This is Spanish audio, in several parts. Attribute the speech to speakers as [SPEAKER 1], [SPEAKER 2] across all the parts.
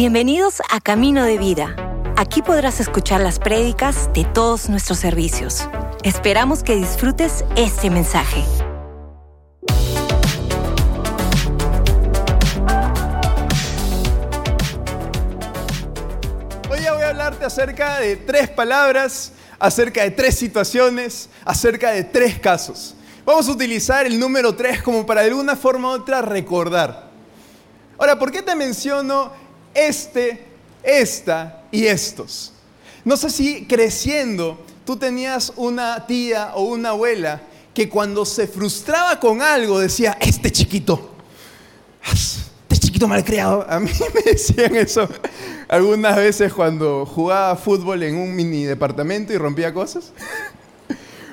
[SPEAKER 1] Bienvenidos a Camino de Vida. Aquí podrás escuchar las prédicas de todos nuestros servicios. Esperamos que disfrutes este mensaje.
[SPEAKER 2] Hoy voy a hablarte acerca de tres palabras, acerca de tres situaciones, acerca de tres casos. Vamos a utilizar el número tres como para de alguna forma u otra recordar. Ahora, ¿por qué te menciono este, esta y estos? No sé si creciendo tú tenías una tía o una abuela que cuando se frustraba con algo decía, este chiquito, este chiquito malcriado. A mí me decían eso algunas veces cuando jugaba fútbol en un mini departamento y rompía cosas.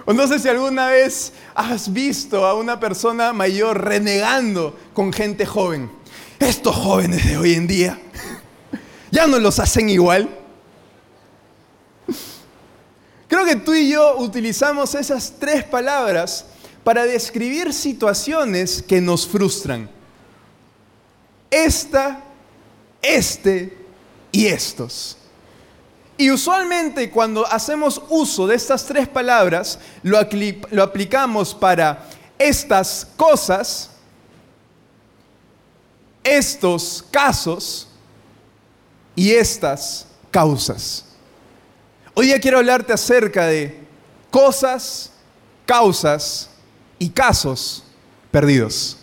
[SPEAKER 2] O no sé si alguna vez has visto a una persona mayor renegando con gente joven. Estos jóvenes de hoy en día ya no los hacen igual. Creo que tú y yo utilizamos esas tres palabras para describir situaciones que nos frustran. Esta, este y estos. Y usualmente cuando hacemos uso de estas tres palabras, lo, lo aplicamos para estas cosas, estos casos y estas causas. Hoy ya quiero hablarte acerca de cosas, causas y casos perdidos.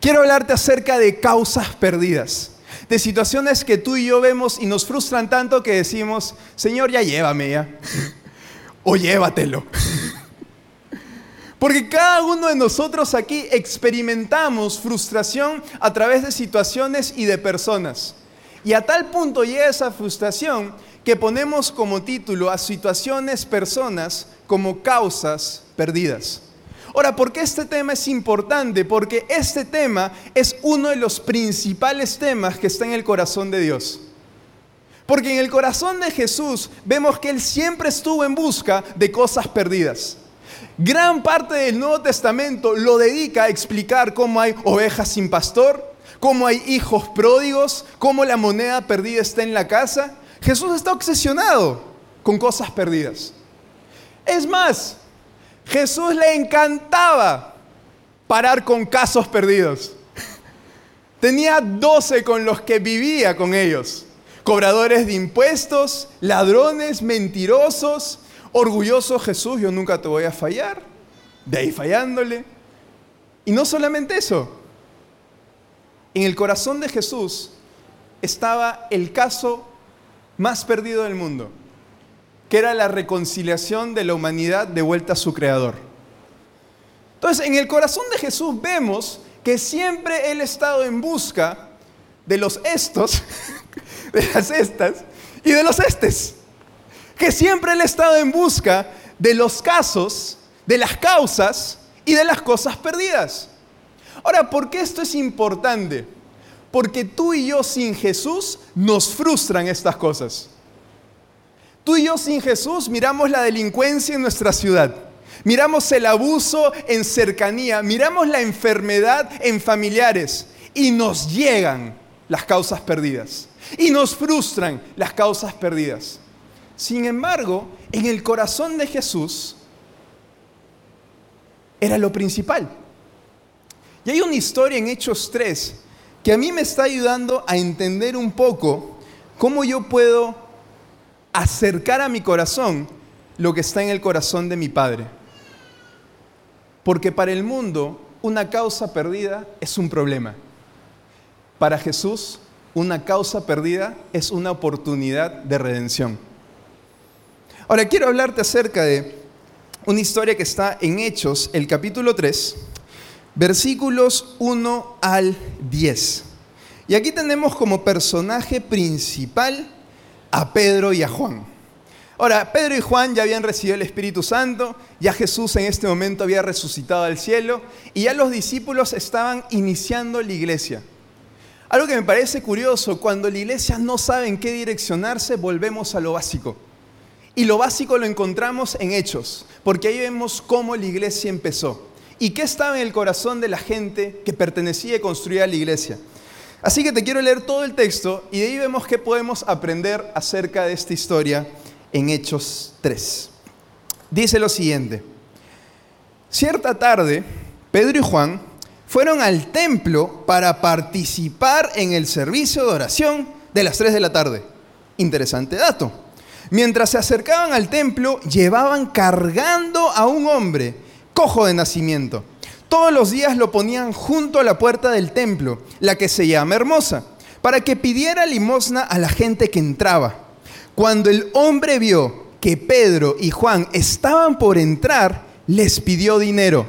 [SPEAKER 2] Quiero hablarte acerca de causas perdidas, de situaciones que tú y yo vemos y nos frustran tanto que decimos, Señor, ya llévame ya, o llévatelo. Porque cada uno de nosotros aquí experimentamos frustración a través de situaciones y de personas. Y a tal punto llega esa frustración que ponemos como título a situaciones, personas como causas perdidas. Ahora, ¿por qué este tema es importante? Porque este tema es uno de los principales temas que está en el corazón de Dios. Porque en el corazón de Jesús vemos que Él siempre estuvo en busca de cosas perdidas. Gran parte del Nuevo Testamento lo dedica a explicar cómo hay ovejas sin pastor, cómo hay hijos pródigos, cómo la moneda perdida está en la casa. Jesús está obsesionado con cosas perdidas. Es más, Jesús le encantaba parar con casos perdidos. Tenía doce con los que vivía con ellos. Cobradores de impuestos, ladrones, mentirosos, orgulloso Jesús, yo nunca te voy a fallar. De ahí fallándole. Y no solamente eso. En el corazón de Jesús estaba el caso más perdido del mundo, que era la reconciliación de la humanidad de vuelta a su creador. Entonces, en el corazón de Jesús vemos que siempre Él ha estado en busca de los estos, de las estas y de los estes que siempre Él ha estado en busca de los casos, de las causas y de las cosas perdidas. Ahora, ¿por qué esto es importante? Porque tú y yo sin Jesús nos frustran estas cosas. Tú y yo sin Jesús miramos la delincuencia en nuestra ciudad. Miramos el abuso en cercanía, miramos la enfermedad en familiares y nos llegan las causas perdidas y nos frustran las causas perdidas. Sin embargo, en el corazón de Jesús era lo principal. Y hay una historia en Hechos 3 que a mí me está ayudando a entender un poco cómo yo puedo acercar a mi corazón lo que está en el corazón de mi Padre. Porque para el mundo una causa perdida es un problema. Para Jesús una causa perdida es una oportunidad de redención. Ahora quiero hablarte acerca de una historia que está en Hechos, el capítulo 3, versículos 1 al 10. Y aquí tenemos como personaje principal a Pedro y a Juan. Ahora, Pedro y Juan ya habían recibido el Espíritu Santo, ya Jesús en este momento había resucitado al cielo y ya los discípulos estaban iniciando la iglesia. Algo que me parece curioso, cuando la iglesia no sabe en qué direccionarse, volvemos a lo básico. Y lo básico lo encontramos en Hechos, porque ahí vemos cómo la iglesia empezó y qué estaba en el corazón de la gente que pertenecía y construía la iglesia. Así que te quiero leer todo el texto y de ahí vemos qué podemos aprender acerca de esta historia en Hechos 3. Dice lo siguiente. Cierta tarde, Pedro y Juan fueron al templo para participar en el servicio de oración de las 3 de la tarde. Interesante dato. Mientras se acercaban al templo, llevaban cargando a un hombre cojo de nacimiento todos los días lo ponían junto a la puerta del templo, la que se llama Hermosa, para que pidiera limosna a la gente que entraba. Cuando el hombre vio que Pedro y Juan estaban por entrar, les pidió dinero.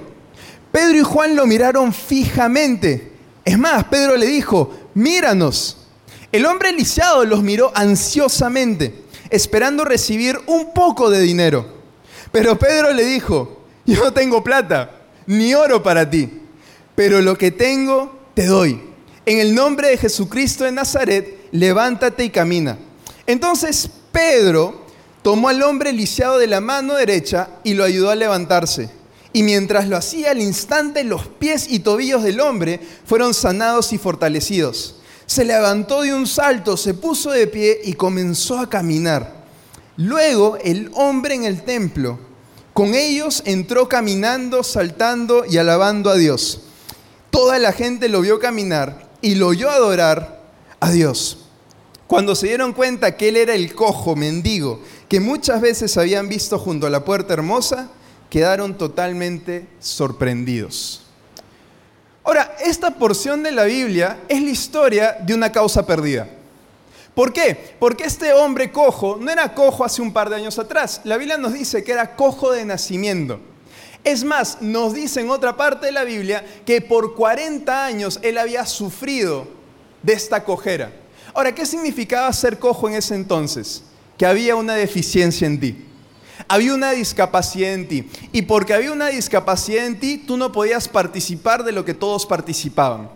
[SPEAKER 2] Pedro y Juan lo miraron fijamente. Es más, Pedro le dijo, míranos. El hombre lisiado los miró ansiosamente, esperando recibir un poco de dinero. Pero Pedro le dijo, yo no tengo plata ni oro para ti, pero lo que tengo te doy. En el nombre de Jesucristo de Nazaret, levántate y camina. Entonces Pedro tomó al hombre lisiado de la mano derecha y lo ayudó a levantarse. Y mientras lo hacía al instante, los pies y tobillos del hombre fueron sanados y fortalecidos. Se levantó de un salto, se puso de pie y comenzó a caminar. Luego el hombre en el templo con ellos entró caminando, saltando y alabando a Dios. Toda la gente lo vio caminar y lo oyó adorar a Dios. Cuando se dieron cuenta que él era el cojo mendigo que muchas veces habían visto junto a la puerta hermosa, quedaron totalmente sorprendidos. Ahora, esta porción de la Biblia es la historia de una causa perdida. ¿Por qué? Porque este hombre cojo no era cojo hace un par de años atrás. La Biblia nos dice que era cojo de nacimiento. Es más, nos dice en otra parte de la Biblia que por 40 años él había sufrido de esta cojera. Ahora, ¿qué significaba ser cojo en ese entonces? Que había una deficiencia en ti. Había una discapacidad en ti. Y porque había una discapacidad en ti, tú no podías participar de lo que todos participaban.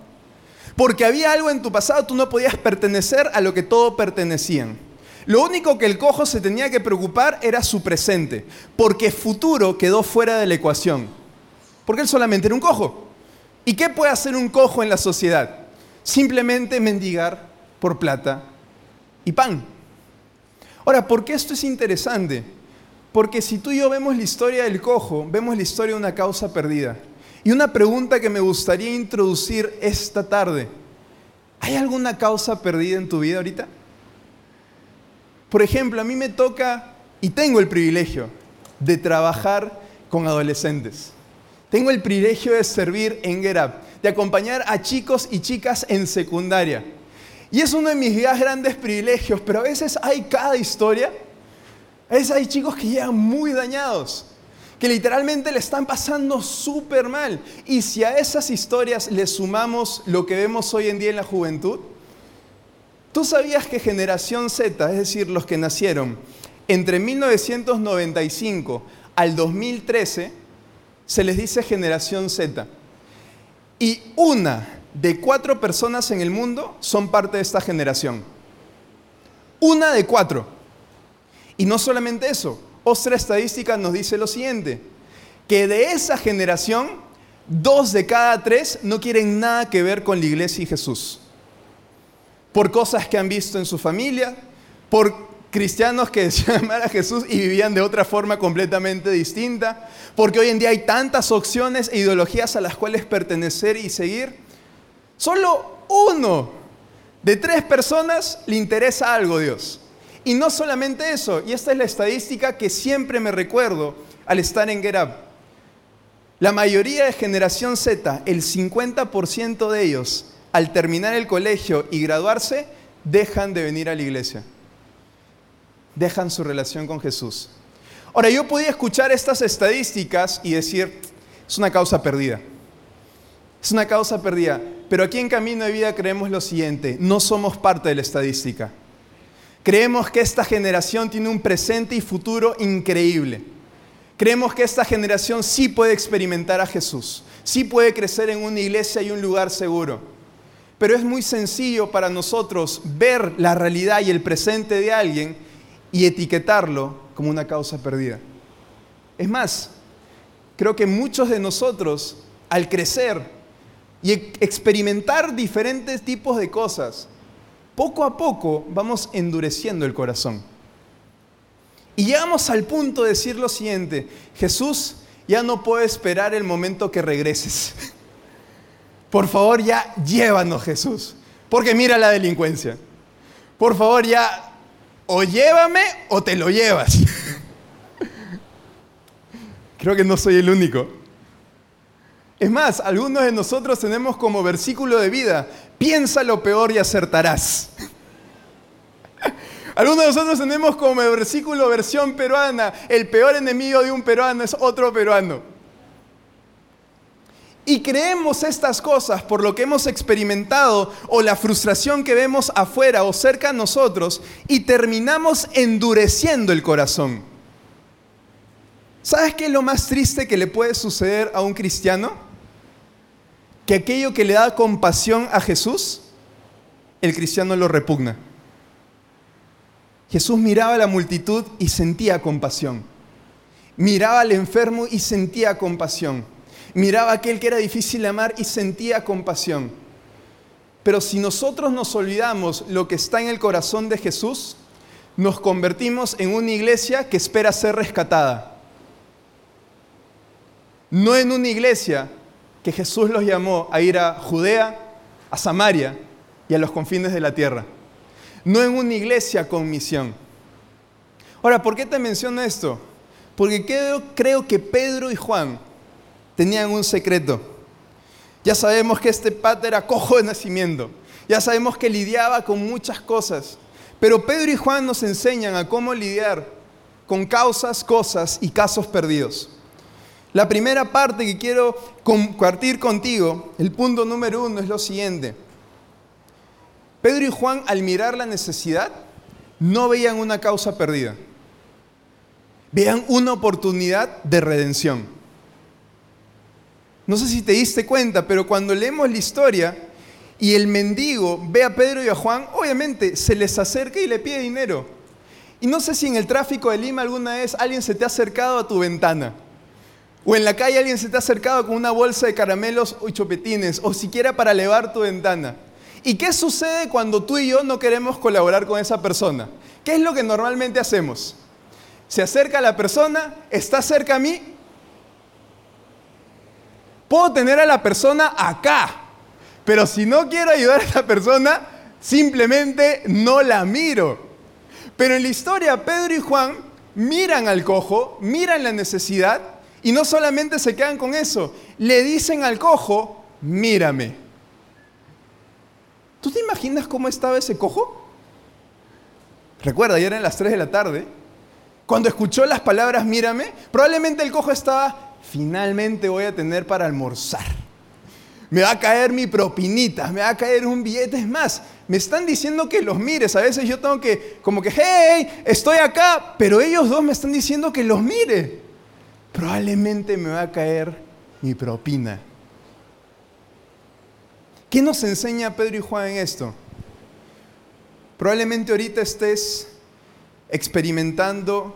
[SPEAKER 2] Porque había algo en tu pasado, tú no podías pertenecer a lo que todos pertenecían. Lo único que el cojo se tenía que preocupar era su presente, porque futuro quedó fuera de la ecuación. Porque él solamente era un cojo. ¿Y qué puede hacer un cojo en la sociedad? Simplemente mendigar por plata y pan. Ahora, ¿por qué esto es interesante? Porque si tú y yo vemos la historia del cojo, vemos la historia de una causa perdida. Y una pregunta que me gustaría introducir esta tarde. ¿Hay alguna causa perdida en tu vida ahorita? Por ejemplo, a mí me toca y tengo el privilegio de trabajar con adolescentes. Tengo el privilegio de servir en Gerab, de acompañar a chicos y chicas en secundaria. Y es uno de mis grandes privilegios, pero a veces hay cada historia. Veces hay chicos que llegan muy dañados que literalmente le están pasando súper mal. Y si a esas historias le sumamos lo que vemos hoy en día en la juventud, ¿tú sabías que generación Z, es decir, los que nacieron entre 1995 al 2013, se les dice generación Z? Y una de cuatro personas en el mundo son parte de esta generación. Una de cuatro. Y no solamente eso, otra estadística nos dice lo siguiente, que de esa generación, dos de cada tres no quieren nada que ver con la iglesia y Jesús. Por cosas que han visto en su familia, por cristianos que decían amar a Jesús y vivían de otra forma completamente distinta, porque hoy en día hay tantas opciones e ideologías a las cuales pertenecer y seguir. Solo uno de tres personas le interesa algo Dios. Y no solamente eso, y esta es la estadística que siempre me recuerdo al estar en Gerab. La mayoría de generación Z, el 50% de ellos, al terminar el colegio y graduarse, dejan de venir a la iglesia. Dejan su relación con Jesús. Ahora, yo podía escuchar estas estadísticas y decir, es una causa perdida. Es una causa perdida. Pero aquí en Camino de Vida creemos lo siguiente, no somos parte de la estadística. Creemos que esta generación tiene un presente y futuro increíble. Creemos que esta generación sí puede experimentar a Jesús, sí puede crecer en una iglesia y un lugar seguro. Pero es muy sencillo para nosotros ver la realidad y el presente de alguien y etiquetarlo como una causa perdida. Es más, creo que muchos de nosotros al crecer y experimentar diferentes tipos de cosas, poco a poco vamos endureciendo el corazón. Y llegamos al punto de decir lo siguiente, Jesús, ya no puedo esperar el momento que regreses. Por favor, ya llévanos Jesús, porque mira la delincuencia. Por favor, ya o llévame o te lo llevas. Creo que no soy el único. Es más, algunos de nosotros tenemos como versículo de vida, piensa lo peor y acertarás. Algunos de nosotros tenemos como versículo versión peruana, el peor enemigo de un peruano es otro peruano. Y creemos estas cosas por lo que hemos experimentado o la frustración que vemos afuera o cerca de nosotros y terminamos endureciendo el corazón. ¿Sabes qué es lo más triste que le puede suceder a un cristiano? Que aquello que le da compasión a Jesús, el cristiano lo repugna. Jesús miraba a la multitud y sentía compasión. Miraba al enfermo y sentía compasión. Miraba a aquel que era difícil amar y sentía compasión. Pero si nosotros nos olvidamos lo que está en el corazón de Jesús, nos convertimos en una iglesia que espera ser rescatada. No en una iglesia que Jesús los llamó a ir a Judea, a Samaria y a los confines de la tierra no en una iglesia con misión. Ahora, ¿por qué te menciono esto? Porque creo, que Pedro y Juan tenían un secreto. Ya sabemos que este pater era cojo de nacimiento. Ya sabemos que lidiaba con muchas cosas. Pero Pedro y Juan nos enseñan a cómo lidiar con causas, cosas y casos perdidos. La primera parte que quiero compartir contigo, el punto número uno, es lo siguiente. Pedro y Juan, al mirar la necesidad, no veían una causa perdida. Veían una oportunidad de redención. No sé si te diste cuenta, pero cuando leemos la historia y el mendigo ve a Pedro y a Juan, obviamente se les acerca y le pide dinero. Y no sé si en el tráfico de Lima alguna vez alguien se te ha acercado a tu ventana. O en la calle alguien se te ha acercado con una bolsa de caramelos o chopetines, o siquiera para elevar tu ventana. ¿Y qué sucede cuando tú y yo no queremos colaborar con esa persona? ¿Qué es lo que normalmente hacemos? Se acerca la persona, está cerca a mí. Puedo tener a la persona acá, pero si no quiero ayudar a esa persona, simplemente no la miro. Pero en la historia, Pedro y Juan miran al cojo, miran la necesidad y no solamente se quedan con eso, le dicen al cojo, mírame. ¿Tú te imaginas cómo estaba ese cojo? Recuerda, ayer eran las 3 de la tarde. Cuando escuchó las palabras, mírame, probablemente el cojo estaba, finalmente voy a tener para almorzar. Me va a caer mi propinita, me va a caer un billete. Más, me están diciendo que los mires. A veces yo tengo que, como que, hey, estoy acá, pero ellos dos me están diciendo que los mire. Probablemente me va a caer mi propina. ¿Qué nos enseña Pedro y Juan en esto? Probablemente ahorita estés experimentando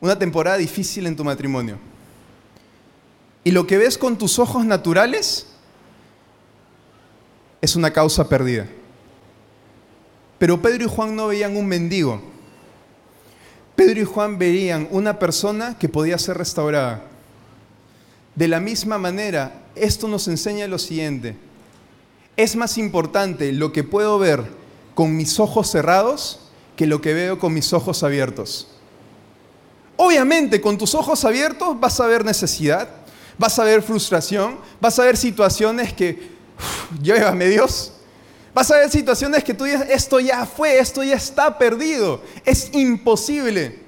[SPEAKER 2] una temporada difícil en tu matrimonio. Y lo que ves con tus ojos naturales es una causa perdida. Pero Pedro y Juan no veían un mendigo. Pedro y Juan veían una persona que podía ser restaurada. De la misma manera, esto nos enseña lo siguiente es más importante lo que puedo ver con mis ojos cerrados que lo que veo con mis ojos abiertos. Obviamente, con tus ojos abiertos vas a ver necesidad, vas a ver frustración, vas a ver situaciones que, llévame Dios, vas a ver situaciones que tú dices, esto ya fue, esto ya está perdido, es imposible.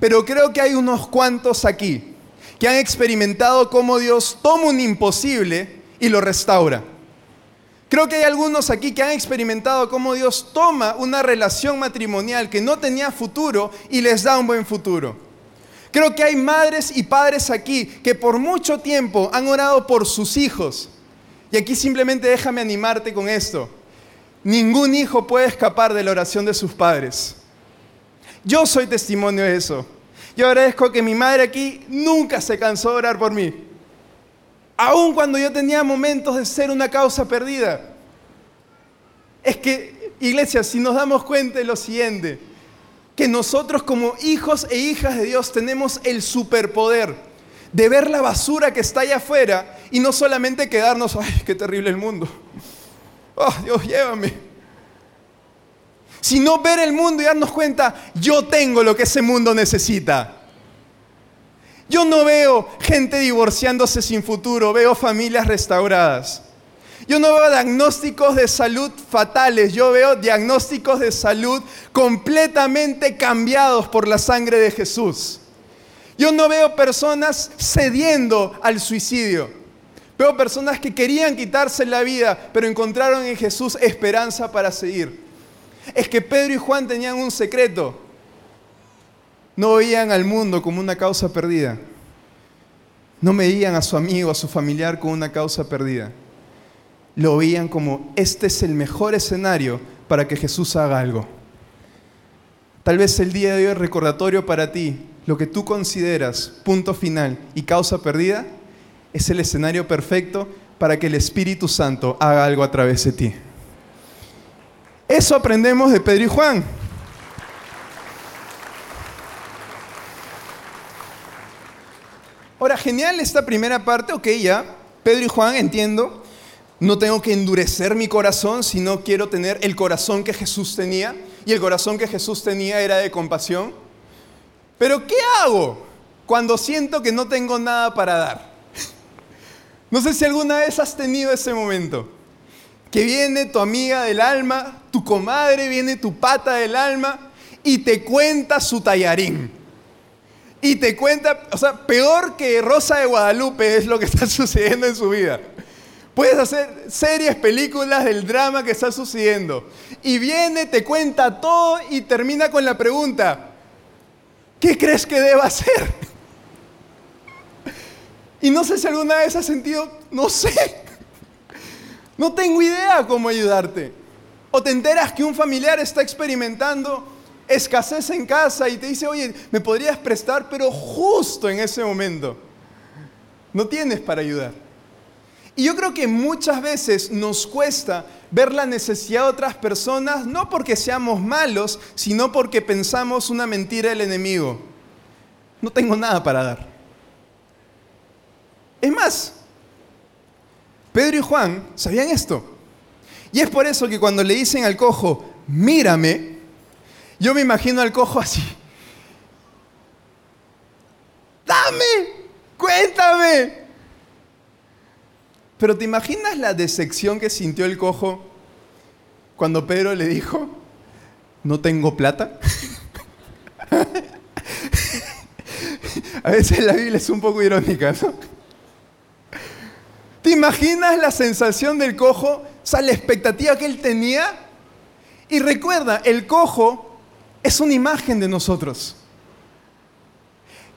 [SPEAKER 2] Pero creo que hay unos cuantos aquí que han experimentado cómo Dios toma un imposible y lo restaura. Creo que hay algunos aquí que han experimentado cómo Dios toma una relación matrimonial que no tenía futuro y les da un buen futuro. Creo que hay madres y padres aquí que por mucho tiempo han orado por sus hijos. Y aquí simplemente déjame animarte con esto. Ningún hijo puede escapar de la oración de sus padres. Yo soy testimonio de eso. Yo agradezco que mi madre aquí nunca se cansó de orar por mí. Aun cuando yo tenía momentos de ser una causa perdida. Es que, iglesia, si nos damos cuenta de lo siguiente, que nosotros como hijos e hijas de Dios tenemos el superpoder de ver la basura que está allá afuera y no solamente quedarnos, ay, qué terrible el mundo. Oh, Dios, llévame. Sino ver el mundo y darnos cuenta, yo tengo lo que ese mundo necesita. Yo no veo gente divorciándose sin futuro, veo familias restauradas. Yo no veo diagnósticos de salud fatales, yo veo diagnósticos de salud completamente cambiados por la sangre de Jesús. Yo no veo personas cediendo al suicidio. Veo personas que querían quitarse la vida, pero encontraron en Jesús esperanza para seguir. Es que Pedro y Juan tenían un secreto. No veían al mundo como una causa perdida. No veían a su amigo, a su familiar como una causa perdida lo veían como este es el mejor escenario para que Jesús haga algo. Tal vez el día de hoy es recordatorio para ti, lo que tú consideras punto final y causa perdida, es el escenario perfecto para que el Espíritu Santo haga algo a través de ti. Eso aprendemos de Pedro y Juan. Ahora, genial esta primera parte, ok, ya, Pedro y Juan, entiendo, no tengo que endurecer mi corazón, sino quiero tener el corazón que Jesús tenía. Y el corazón que Jesús tenía era de compasión. Pero ¿qué hago cuando siento que no tengo nada para dar? No sé si alguna vez has tenido ese momento. Que viene tu amiga del alma, tu comadre, viene tu pata del alma y te cuenta su tallarín. Y te cuenta, o sea, peor que Rosa de Guadalupe es lo que está sucediendo en su vida. Puedes hacer series, películas del drama que está sucediendo. Y viene, te cuenta todo y termina con la pregunta, ¿qué crees que deba hacer? Y no sé si alguna vez has sentido, no sé, no tengo idea cómo ayudarte. O te enteras que un familiar está experimentando escasez en casa y te dice, oye, me podrías prestar, pero justo en ese momento no tienes para ayudar. Y yo creo que muchas veces nos cuesta ver la necesidad de otras personas, no porque seamos malos, sino porque pensamos una mentira del enemigo. No tengo nada para dar. Es más, Pedro y Juan sabían esto. Y es por eso que cuando le dicen al cojo, mírame, yo me imagino al cojo así. Dame, cuéntame, pero ¿te imaginas la decepción que sintió el cojo cuando Pedro le dijo, no tengo plata? A veces la Biblia es un poco irónica, ¿no? ¿Te imaginas la sensación del cojo? O sea, la expectativa que él tenía. Y recuerda, el cojo es una imagen de nosotros.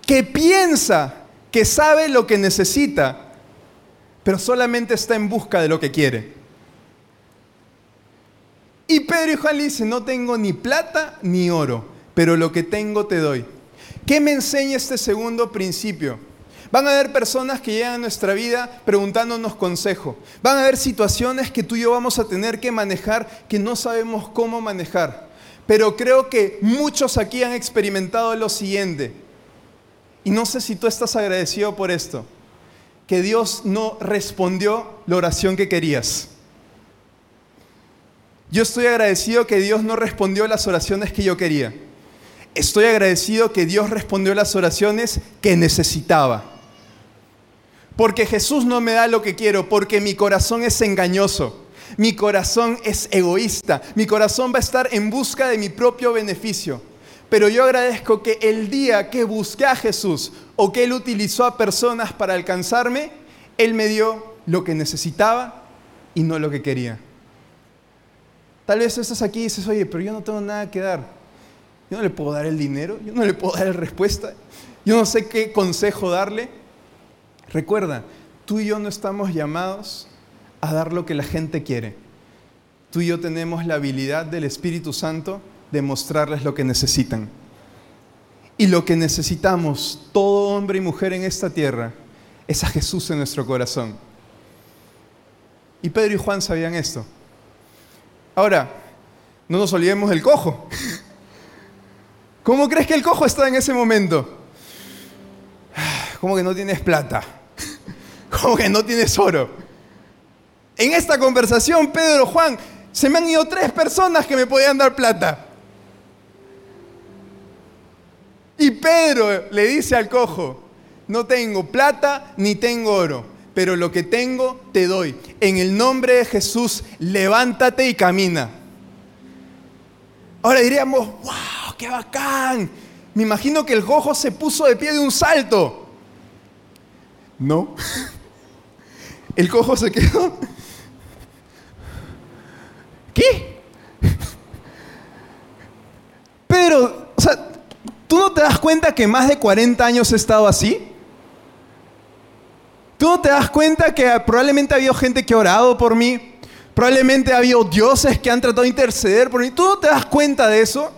[SPEAKER 2] Que piensa que sabe lo que necesita, pero solamente está en busca de lo que quiere. Y Pedro y Juan no tengo ni plata ni oro, pero lo que tengo te doy. ¿Qué me enseña este segundo principio? Van a haber personas que llegan a nuestra vida preguntándonos consejo. Van a haber situaciones que tú y yo vamos a tener que manejar que no sabemos cómo manejar. Pero creo que muchos aquí han experimentado lo siguiente. Y no sé si tú estás agradecido por esto que Dios no respondió la oración que querías. Yo estoy agradecido que Dios no respondió las oraciones que yo quería. Estoy agradecido que Dios respondió las oraciones que necesitaba. Porque Jesús no me da lo que quiero, porque mi corazón es engañoso. Mi corazón es egoísta. Mi corazón va a estar en busca de mi propio beneficio. Pero yo agradezco que el día que busqué a Jesús o que Él utilizó a personas para alcanzarme, Él me dio lo que necesitaba y no lo que quería. Tal vez estás aquí y dices, oye, pero yo no tengo nada que dar. Yo no le puedo dar el dinero, yo no le puedo dar la respuesta, yo no sé qué consejo darle. Recuerda, tú y yo no estamos llamados a dar lo que la gente quiere. Tú y yo tenemos la habilidad del Espíritu Santo de mostrarles lo que necesitan. Y lo que necesitamos, todo hombre y mujer en esta tierra, es a Jesús en nuestro corazón. Y Pedro y Juan sabían esto. Ahora, no nos olvidemos del cojo. ¿Cómo crees que el cojo está en ese momento? ¿Cómo que no tienes plata? ¿Cómo que no tienes oro? En esta conversación, Pedro, Juan, se me han ido tres personas que me podían dar plata. Y Pedro le dice al cojo, no tengo plata ni tengo oro, pero lo que tengo te doy. En el nombre de Jesús, levántate y camina. Ahora diríamos, wow, qué bacán. Me imagino que el cojo se puso de pie de un salto. No. El cojo se quedó. ¿Qué? Pero, o sea, ¿tú no te das cuenta que más de 40 años he estado así? ¿Tú no te das cuenta que probablemente ha habido gente que ha orado por mí? Probablemente ha habido dioses que han tratado de interceder por mí. ¿Tú no te das cuenta de eso?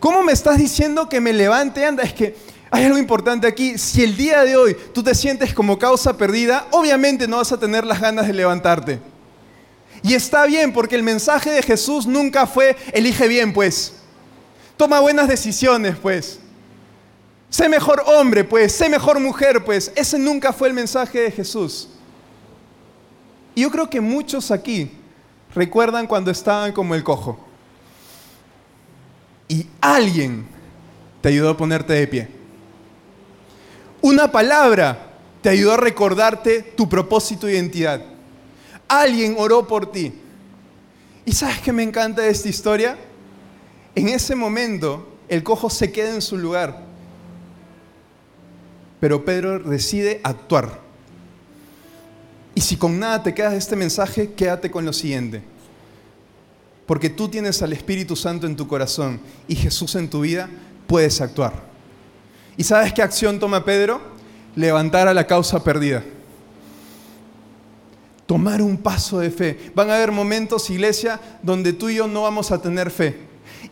[SPEAKER 2] ¿Cómo me estás diciendo que me levante? Anda, es que hay algo importante aquí. Si el día de hoy tú te sientes como causa perdida, obviamente no vas a tener las ganas de levantarte. Y está bien, porque el mensaje de Jesús nunca fue, elige bien, pues. Toma buenas decisiones, pues. Sé mejor hombre, pues, sé mejor mujer, pues. Ese nunca fue el mensaje de Jesús. Y yo creo que muchos aquí recuerdan cuando estaban como el cojo. Y alguien te ayudó a ponerte de pie. Una palabra te ayudó a recordarte tu propósito e identidad. Alguien oró por ti. ¿Y sabes qué me encanta de esta historia? En ese momento, el cojo se queda en su lugar pero Pedro decide actuar. Y si con nada te quedas de este mensaje, quédate con lo siguiente. Porque tú tienes al Espíritu Santo en tu corazón y Jesús en tu vida, puedes actuar. ¿Y sabes qué acción toma Pedro? Levantar a la causa perdida. Tomar un paso de fe. Van a haber momentos, iglesia, donde tú y yo no vamos a tener fe.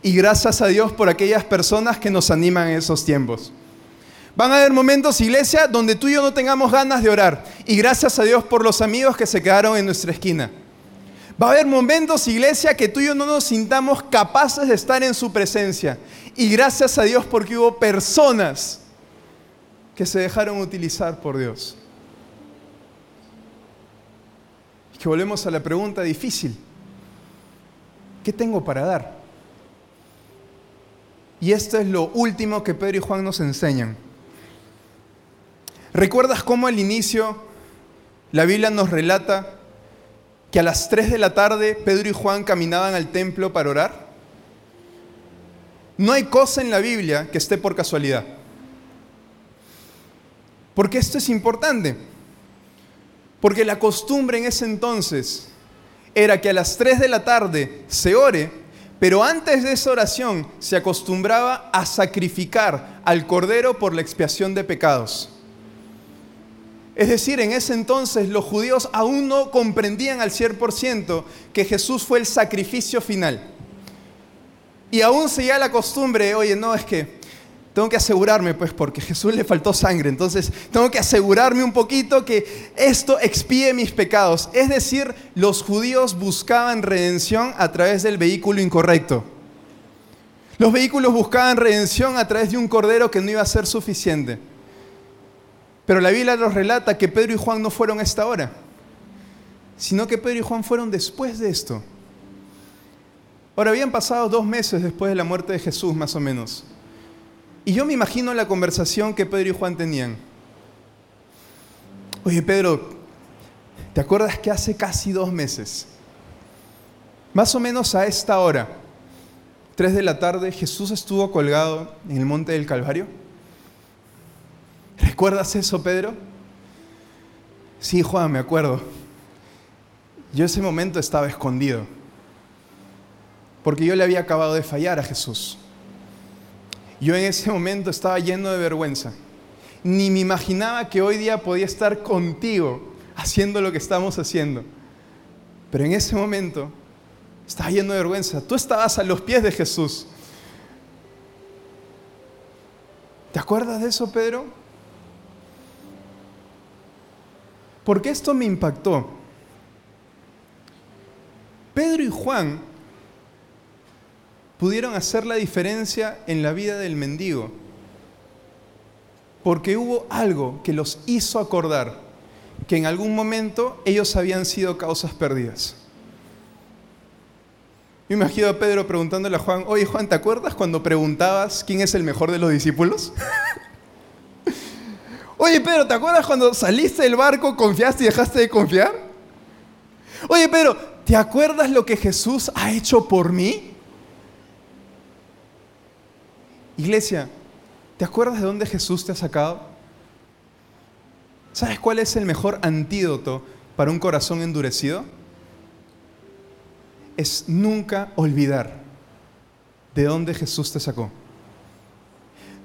[SPEAKER 2] Y gracias a Dios por aquellas personas que nos animan en esos tiempos. Van a haber momentos, iglesia, donde tú y yo no tengamos ganas de orar. Y gracias a Dios por los amigos que se quedaron en nuestra esquina. Va a haber momentos, iglesia, que tú y yo no nos sintamos capaces de estar en su presencia. Y gracias a Dios porque hubo personas que se dejaron utilizar por Dios. Y que volvemos a la pregunta difícil. ¿Qué tengo para dar? Y esto es lo último que Pedro y Juan nos enseñan. ¿Recuerdas cómo al inicio la Biblia nos relata que a las 3 de la tarde Pedro y Juan caminaban al templo para orar? No hay cosa en la Biblia que esté por casualidad. Porque esto es importante. Porque la costumbre en ese entonces era que a las 3 de la tarde se ore, pero antes de esa oración se acostumbraba a sacrificar al cordero por la expiación de pecados. Es decir, en ese entonces los judíos aún no comprendían al 100% que Jesús fue el sacrificio final. Y aún seguía la costumbre, oye, no, es que tengo que asegurarme, pues porque Jesús le faltó sangre, entonces tengo que asegurarme un poquito que esto expíe mis pecados. Es decir, los judíos buscaban redención a través del vehículo incorrecto. Los vehículos buscaban redención a través de un cordero que no iba a ser suficiente. Pero la Biblia nos relata que Pedro y Juan no fueron a esta hora, sino que Pedro y Juan fueron después de esto. Ahora, habían pasado dos meses después de la muerte de Jesús, más o menos. Y yo me imagino la conversación que Pedro y Juan tenían. Oye, Pedro, ¿te acuerdas que hace casi dos meses, más o menos a esta hora, tres de la tarde, Jesús estuvo colgado en el monte del Calvario? ¿Recuerdas eso, Pedro? Sí, Juan, me acuerdo. Yo ese momento estaba escondido, porque yo le había acabado de fallar a Jesús. Yo en ese momento estaba lleno de vergüenza. Ni me imaginaba que hoy día podía estar contigo haciendo lo que estamos haciendo. Pero en ese momento estaba lleno de vergüenza. Tú estabas a los pies de Jesús. ¿Te acuerdas de eso, Pedro? Porque esto me impactó. Pedro y Juan pudieron hacer la diferencia en la vida del mendigo. Porque hubo algo que los hizo acordar que en algún momento ellos habían sido causas perdidas. Me imagino a Pedro preguntándole a Juan, oye Juan, ¿te acuerdas cuando preguntabas quién es el mejor de los discípulos? oye Pedro, ¿te acuerdas cuando saliste del barco, confiaste y dejaste de confiar? Oye Pedro, ¿te acuerdas lo que Jesús ha hecho por mí? Iglesia, ¿te acuerdas de dónde Jesús te ha sacado? ¿Sabes cuál es el mejor antídoto para un corazón endurecido? Es nunca olvidar de dónde Jesús te sacó.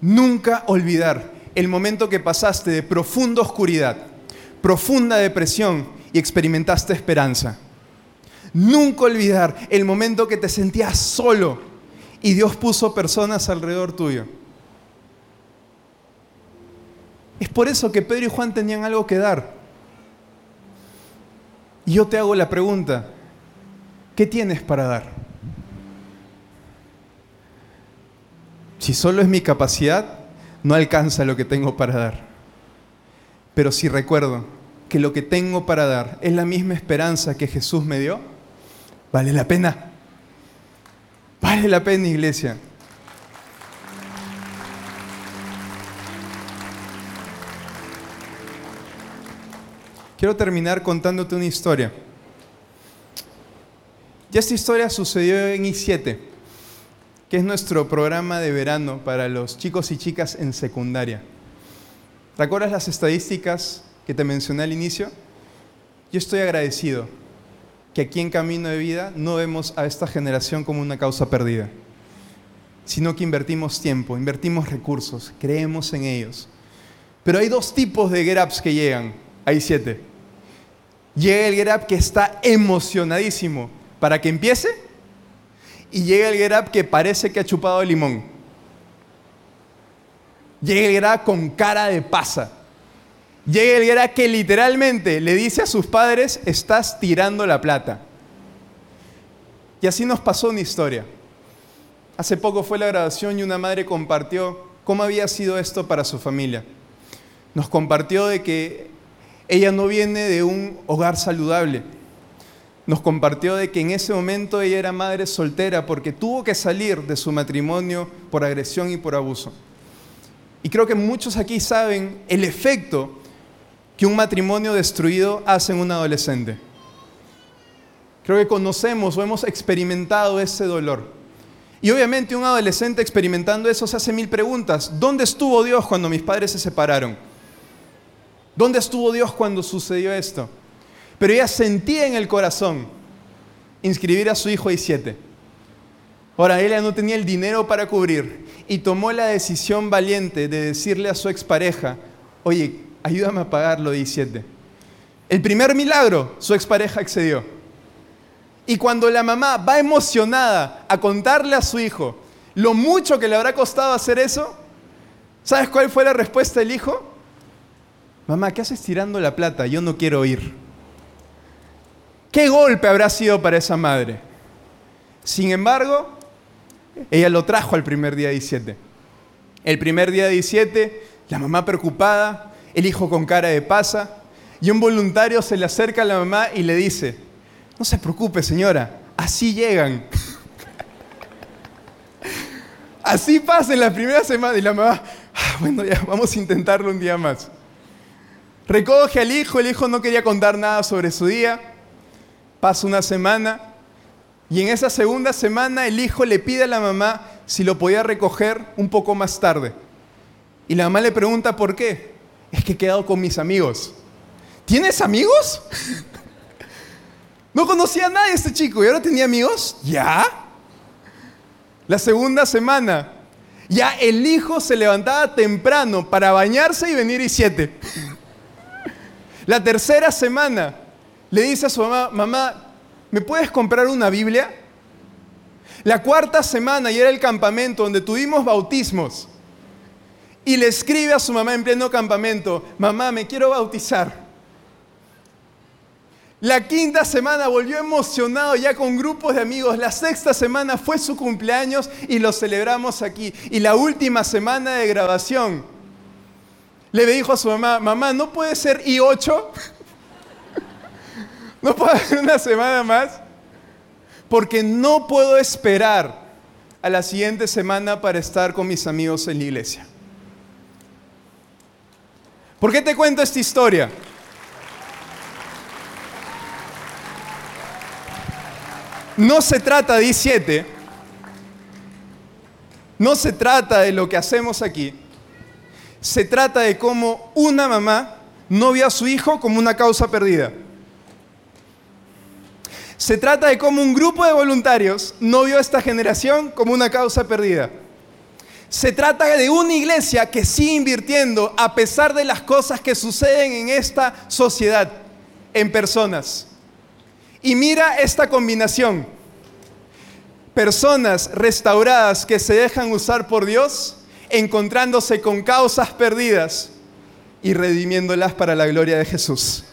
[SPEAKER 2] Nunca olvidar el momento que pasaste de profunda oscuridad, profunda depresión y experimentaste esperanza. Nunca olvidar el momento que te sentías solo y Dios puso personas alrededor tuyo. Es por eso que Pedro y Juan tenían algo que dar. Y yo te hago la pregunta, ¿qué tienes para dar? Si solo es mi capacidad, no alcanza lo que tengo para dar. Pero si recuerdo que lo que tengo para dar es la misma esperanza que Jesús me dio, vale la pena. Vale la pena, iglesia. Quiero terminar contándote una historia. Ya esta historia sucedió en I7, que es nuestro programa de verano para los chicos y chicas en secundaria. ¿Recuerdas las estadísticas que te mencioné al inicio? Yo estoy agradecido que aquí en Camino de Vida no vemos a esta generación como una causa perdida, sino que invertimos tiempo, invertimos recursos, creemos en ellos. Pero hay dos tipos de get ups que llegan, hay siete. Llega el get up que está emocionadísimo para que empiece y llega el get up que parece que ha chupado el limón. Llega el get up con cara de pasa Llega el guerra que literalmente le dice a sus padres, estás tirando la plata. Y así nos pasó una historia. Hace poco fue la grabación y una madre compartió cómo había sido esto para su familia. Nos compartió de que ella no viene de un hogar saludable. Nos compartió de que en ese momento ella era madre soltera porque tuvo que salir de su matrimonio por agresión y por abuso. Y creo que muchos aquí saben el efecto que un matrimonio destruido hace en un adolescente. Creo que conocemos o hemos experimentado ese dolor. Y obviamente un adolescente experimentando eso se hace mil preguntas. ¿Dónde estuvo Dios cuando mis padres se separaron? ¿Dónde estuvo Dios cuando sucedió esto? Pero ella sentía en el corazón inscribir a su hijo y siete. Ahora, ella no tenía el dinero para cubrir y tomó la decisión valiente de decirle a su expareja, oye, ayúdame a pagarlo, 17. El primer milagro, su expareja accedió. Y cuando la mamá va emocionada a contarle a su hijo lo mucho que le habrá costado hacer eso, ¿sabes cuál fue la respuesta del hijo? Mamá, ¿qué haces tirando la plata? Yo no quiero ir. ¿Qué golpe habrá sido para esa madre? Sin embargo, ella lo trajo al primer día 17. El primer día 17, la mamá preocupada, el hijo con cara de pasa, y un voluntario se le acerca a la mamá y le dice, no se preocupe señora, así llegan. así pasa en la primera semana y la mamá, ah, bueno, ya vamos a intentarlo un día más. Recoge al hijo, el hijo no quería contar nada sobre su día, pasa una semana y en esa segunda semana el hijo le pide a la mamá si lo podía recoger un poco más tarde. Y la mamá le pregunta por qué es que he quedado con mis amigos. ¿Tienes amigos? No conocía a nadie este chico y ahora tenía amigos. ¿Ya? La segunda semana, ya el hijo se levantaba temprano para bañarse y venir y siete. La tercera semana, le dice a su mamá, mamá, ¿me puedes comprar una Biblia? La cuarta semana, y era el campamento donde tuvimos bautismos y le escribe a su mamá en pleno campamento, mamá, me quiero bautizar. La quinta semana volvió emocionado ya con grupos de amigos. La sexta semana fue su cumpleaños y lo celebramos aquí. Y la última semana de grabación le dijo a su mamá, mamá, ¿no puede ser I8? ¿No puede haber una semana más? Porque no puedo esperar a la siguiente semana para estar con mis amigos en la iglesia. ¿Por qué te cuento esta historia? No se trata de I7, no se trata de lo que hacemos aquí, se trata de cómo una mamá no vio a su hijo como una causa perdida. Se trata de cómo un grupo de voluntarios no vio a esta generación como una causa perdida. Se trata de una iglesia que sigue invirtiendo a pesar de las cosas que suceden en esta sociedad, en personas. Y mira esta combinación. Personas restauradas que se dejan usar por Dios, encontrándose con causas perdidas y redimiéndolas para la gloria de Jesús.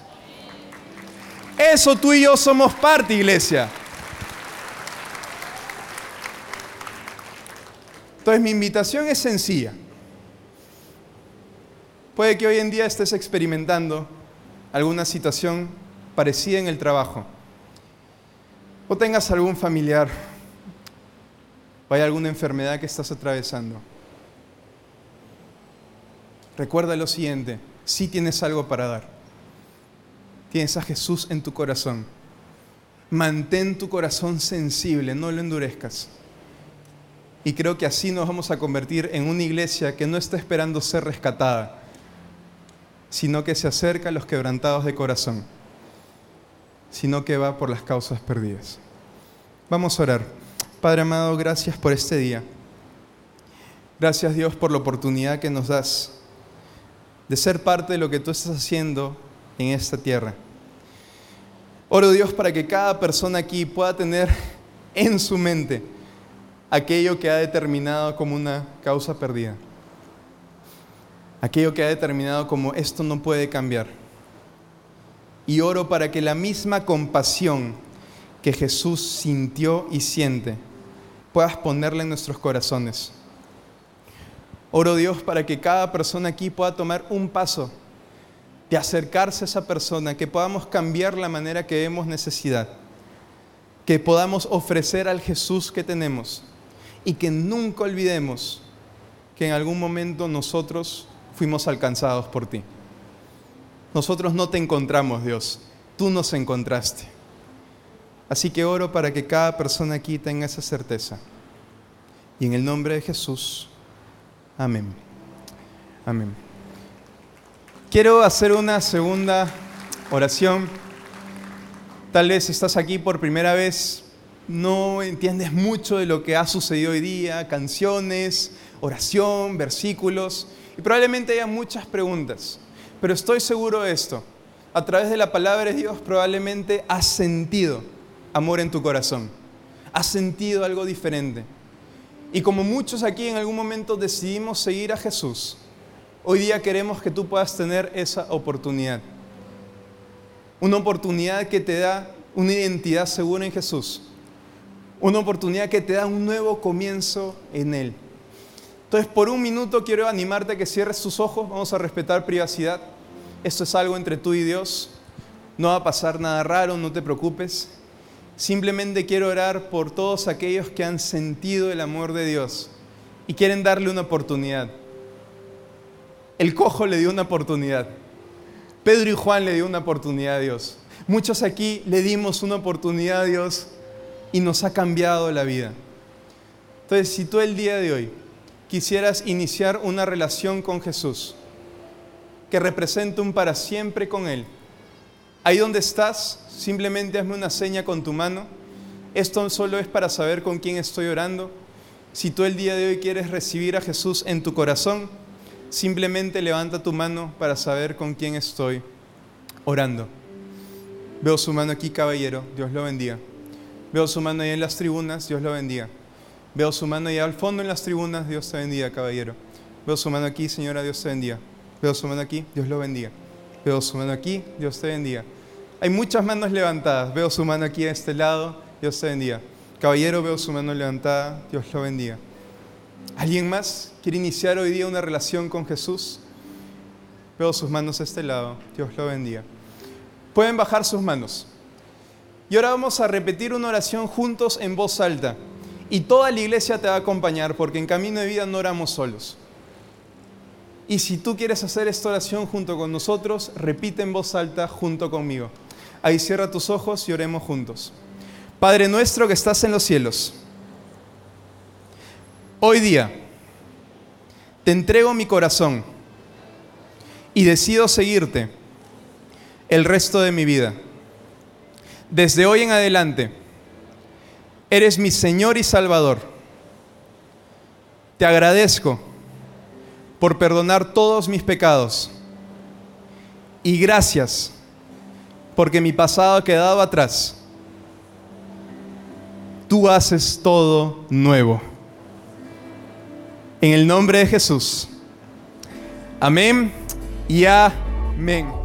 [SPEAKER 2] Eso tú y yo somos parte, iglesia. Entonces mi invitación es sencilla. Puede que hoy en día estés experimentando alguna situación parecida en el trabajo o tengas algún familiar o hay alguna enfermedad que estás atravesando. Recuerda lo siguiente, si tienes algo para dar. Tienes a Jesús en tu corazón. Mantén tu corazón sensible, no lo endurezcas. Y creo que así nos vamos a convertir en una iglesia que no está esperando ser rescatada, sino que se acerca a los quebrantados de corazón sino que va por las causas perdidas. Vamos a orar. Padre amado, gracias por este día. Gracias Dios por la oportunidad que nos das de ser parte de lo que tú estás haciendo en esta tierra. Oro Dios para que cada persona aquí pueda tener en su mente aquello que ha determinado como una causa perdida. Aquello que ha determinado como esto no puede cambiar y oro para que la misma compasión que Jesús sintió y siente puedas ponerla en nuestros corazones. Oro Dios para que cada persona aquí pueda tomar un paso de acercarse a esa persona, que podamos cambiar la manera que vemos necesidad, que podamos ofrecer al Jesús que tenemos y que nunca olvidemos que en algún momento nosotros fuimos alcanzados por ti. Nosotros no te encontramos, Dios, tú nos encontraste. Así que oro para que cada persona aquí tenga esa certeza. Y en el nombre de Jesús, amén. Amén. Quiero hacer una segunda oración. Tal vez estás aquí por primera vez, no entiendes mucho de lo que ha sucedido hoy día, canciones, oración, versículos, y probablemente haya muchas preguntas. Pero estoy seguro de esto. A través de la palabra de Dios probablemente has sentido amor en tu corazón. Has sentido algo diferente. Y como muchos aquí en algún momento decidimos seguir a Jesús, hoy día queremos que tú puedas tener esa oportunidad. Una oportunidad que te da una identidad segura en Jesús. Una oportunidad que te da un nuevo comienzo en Él. Entonces, por un minuto quiero animarte a que cierres tus ojos, vamos a respetar privacidad. Esto es algo entre tú y Dios. No va a pasar nada raro, no te preocupes. Simplemente quiero orar por todos aquellos que han sentido el amor de Dios y quieren darle una oportunidad. El cojo le dio una oportunidad. Pedro y Juan le dio una oportunidad a Dios. Muchos aquí le dimos una oportunidad a Dios y nos ha cambiado la vida. Entonces, si tú el día de hoy quisieras iniciar una relación con Jesús que represente un para siempre con Él, ahí donde estás, simplemente hazme una seña con tu mano. Esto solo es para saber con quién estoy orando. Si tú el día de hoy quieres recibir a Jesús en tu corazón, simplemente levanta tu mano para saber con quién estoy orando. Veo su mano aquí, caballero. Dios lo bendiga. Veo su mano ahí en las tribunas. Dios lo bendiga. Veo su mano allá al fondo en las tribunas. Dios te bendiga, caballero. Veo su mano aquí, señora. Dios te bendiga. Veo su mano aquí. Dios lo bendiga. Veo su mano aquí. Dios te bendiga. Hay muchas manos levantadas. Veo su mano aquí a este lado. Dios te bendiga. Caballero, veo su mano levantada. Dios lo bendiga. ¿Alguien más quiere iniciar hoy día una relación con Jesús? Veo sus manos a este lado. Dios lo bendiga. Pueden bajar sus manos. Y ahora vamos a repetir una oración juntos en voz alta. Y toda la iglesia te va a acompañar porque en Camino de Vida no oramos solos. Y si tú quieres hacer esta oración junto con nosotros, repite en voz alta junto conmigo. Ahí cierra tus ojos y oremos juntos. Padre nuestro que estás en los cielos, hoy día te entrego mi corazón y decido seguirte el resto de mi vida. Desde hoy en adelante, eres mi Señor y Salvador. Te agradezco por perdonar todos mis pecados. Y gracias porque mi pasado ha quedado atrás. Tú haces todo nuevo. En el nombre de Jesús. Amén y amén.